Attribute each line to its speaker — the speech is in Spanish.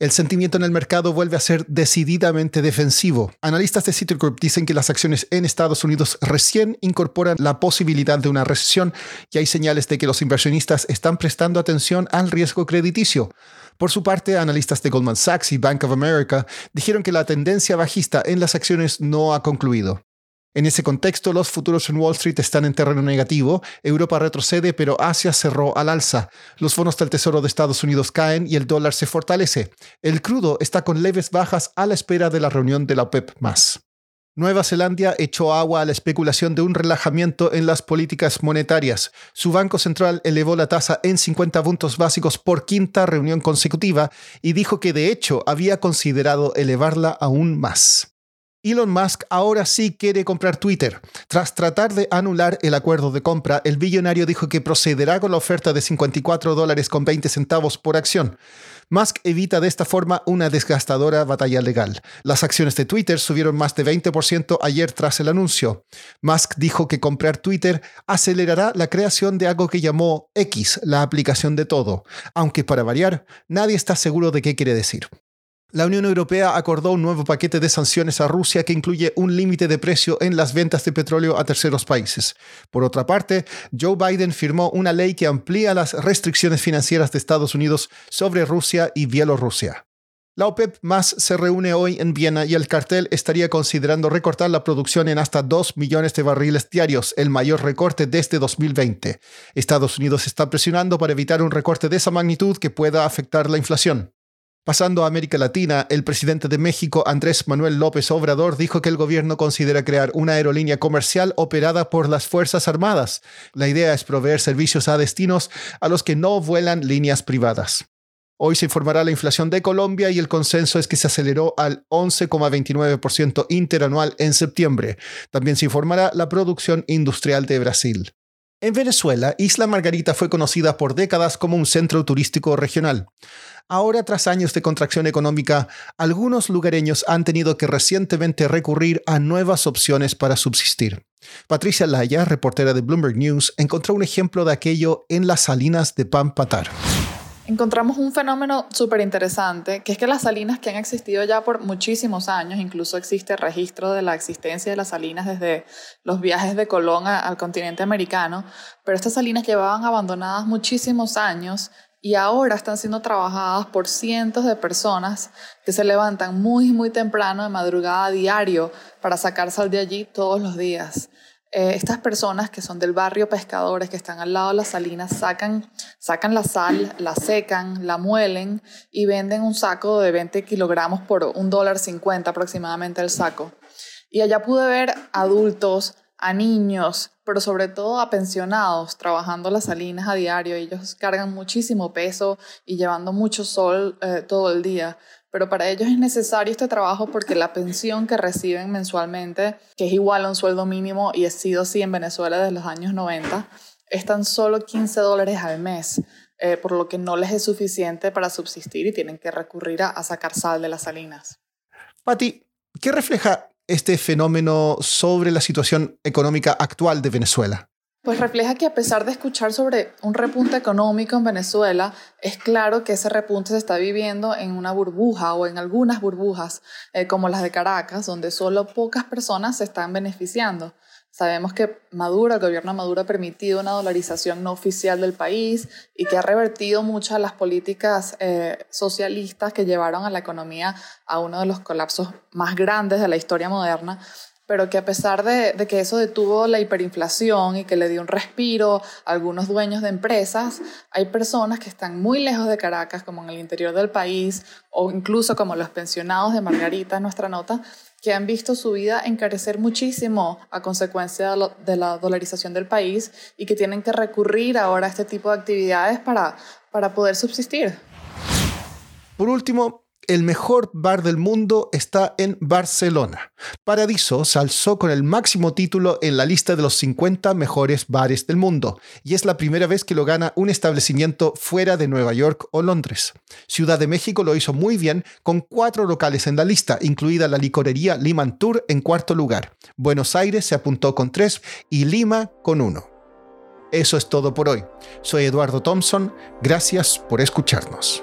Speaker 1: El sentimiento en el mercado vuelve a ser decididamente defensivo. Analistas de Citigroup dicen que las acciones en Estados Unidos recién incorporan la posibilidad de una recesión y hay señales de que los inversionistas están prestando atención al riesgo crediticio. Por su parte, analistas de Goldman Sachs y Bank of America dijeron que la tendencia bajista en las acciones no ha concluido. En ese contexto, los futuros en Wall Street están en terreno negativo, Europa retrocede, pero Asia cerró al alza. Los bonos del Tesoro de Estados Unidos caen y el dólar se fortalece. El crudo está con leves bajas a la espera de la reunión de la OPEP Nueva Zelanda echó agua a la especulación de un relajamiento en las políticas monetarias. Su Banco Central elevó la tasa en 50 puntos básicos por quinta reunión consecutiva y dijo que de hecho había considerado elevarla aún más. Elon Musk ahora sí quiere comprar Twitter. Tras tratar de anular el acuerdo de compra, el billonario dijo que procederá con la oferta de 54 dólares con 20 centavos por acción. Musk evita de esta forma una desgastadora batalla legal. Las acciones de Twitter subieron más de 20% ayer tras el anuncio. Musk dijo que comprar Twitter acelerará la creación de algo que llamó X, la aplicación de todo, aunque para variar, nadie está seguro de qué quiere decir. La Unión Europea acordó un nuevo paquete de sanciones a Rusia que incluye un límite de precio en las ventas de petróleo a terceros países. Por otra parte, Joe Biden firmó una ley que amplía las restricciones financieras de Estados Unidos sobre Rusia y Bielorrusia. La OPEP más se reúne hoy en Viena y el cartel estaría considerando recortar la producción en hasta 2 millones de barriles diarios, el mayor recorte desde 2020. Estados Unidos está presionando para evitar un recorte de esa magnitud que pueda afectar la inflación. Pasando a América Latina, el presidente de México, Andrés Manuel López Obrador, dijo que el gobierno considera crear una aerolínea comercial operada por las Fuerzas Armadas. La idea es proveer servicios a destinos a los que no vuelan líneas privadas. Hoy se informará la inflación de Colombia y el consenso es que se aceleró al 11,29% interanual en septiembre. También se informará la producción industrial de Brasil. En Venezuela, Isla Margarita fue conocida por décadas como un centro turístico regional. Ahora, tras años de contracción económica, algunos lugareños han tenido que recientemente recurrir a nuevas opciones para subsistir. Patricia Laya, reportera de Bloomberg News, encontró un ejemplo de aquello en las salinas de Pampatar.
Speaker 2: Encontramos un fenómeno súper interesante, que es que las salinas que han existido ya por muchísimos años, incluso existe registro de la existencia de las salinas desde los viajes de Colón al continente americano, pero estas salinas llevaban abandonadas muchísimos años y ahora están siendo trabajadas por cientos de personas que se levantan muy, muy temprano de madrugada a diario para sacar sal de allí todos los días. Eh, estas personas que son del barrio pescadores, que están al lado de las salinas, sacan, sacan la sal, la secan, la muelen y venden un saco de 20 kilogramos por un dólar cincuenta aproximadamente el saco. Y allá pude ver adultos, a niños, pero sobre todo a pensionados trabajando las salinas a diario. Ellos cargan muchísimo peso y llevando mucho sol eh, todo el día. Pero para ellos es necesario este trabajo porque la pensión que reciben mensualmente, que es igual a un sueldo mínimo y ha sido así en Venezuela desde los años 90, es tan solo 15 dólares al mes, eh, por lo que no les es suficiente para subsistir y tienen que recurrir a, sacar sal de las salinas.
Speaker 1: Pati, ¿qué refleja este fenómeno sobre la situación económica actual de Venezuela?
Speaker 2: Pues refleja que a pesar de escuchar sobre un repunte económico en Venezuela, es claro que ese repunte se está viviendo en una burbuja o en algunas burbujas, eh, como las de Caracas, donde solo pocas personas se están beneficiando. Sabemos que Maduro, el gobierno de Maduro ha permitido una dolarización no oficial del país y que ha revertido muchas de las políticas eh, socialistas que llevaron a la economía a uno de los colapsos más grandes de la historia moderna, pero que a pesar de, de, que eso detuvo la hiperinflación y que le dio un respiro a algunos dueños de empresas, hay personas que están muy lejos de Caracas, como en el interior del país, o incluso como los pensionados de Margarita, nuestra nota, que han visto su vida encarecer muchísimo a consecuencia de la dolarización del país y que tienen que recurrir ahora a este tipo de actividades para, para poder subsistir.
Speaker 1: Por último, el mejor bar del mundo está en Barcelona. Paradiso se alzó con el máximo título en la lista de los 50 mejores bares del mundo y es la primera vez que lo gana un establecimiento fuera de Nueva York o Londres. Ciudad de México lo hizo muy bien con cuatro locales en la lista, incluida la licorería Liman Tour en cuarto lugar. Buenos Aires se apuntó con tres y Lima con uno. Eso es todo por hoy. Soy Eduardo Thompson. Gracias por escucharnos.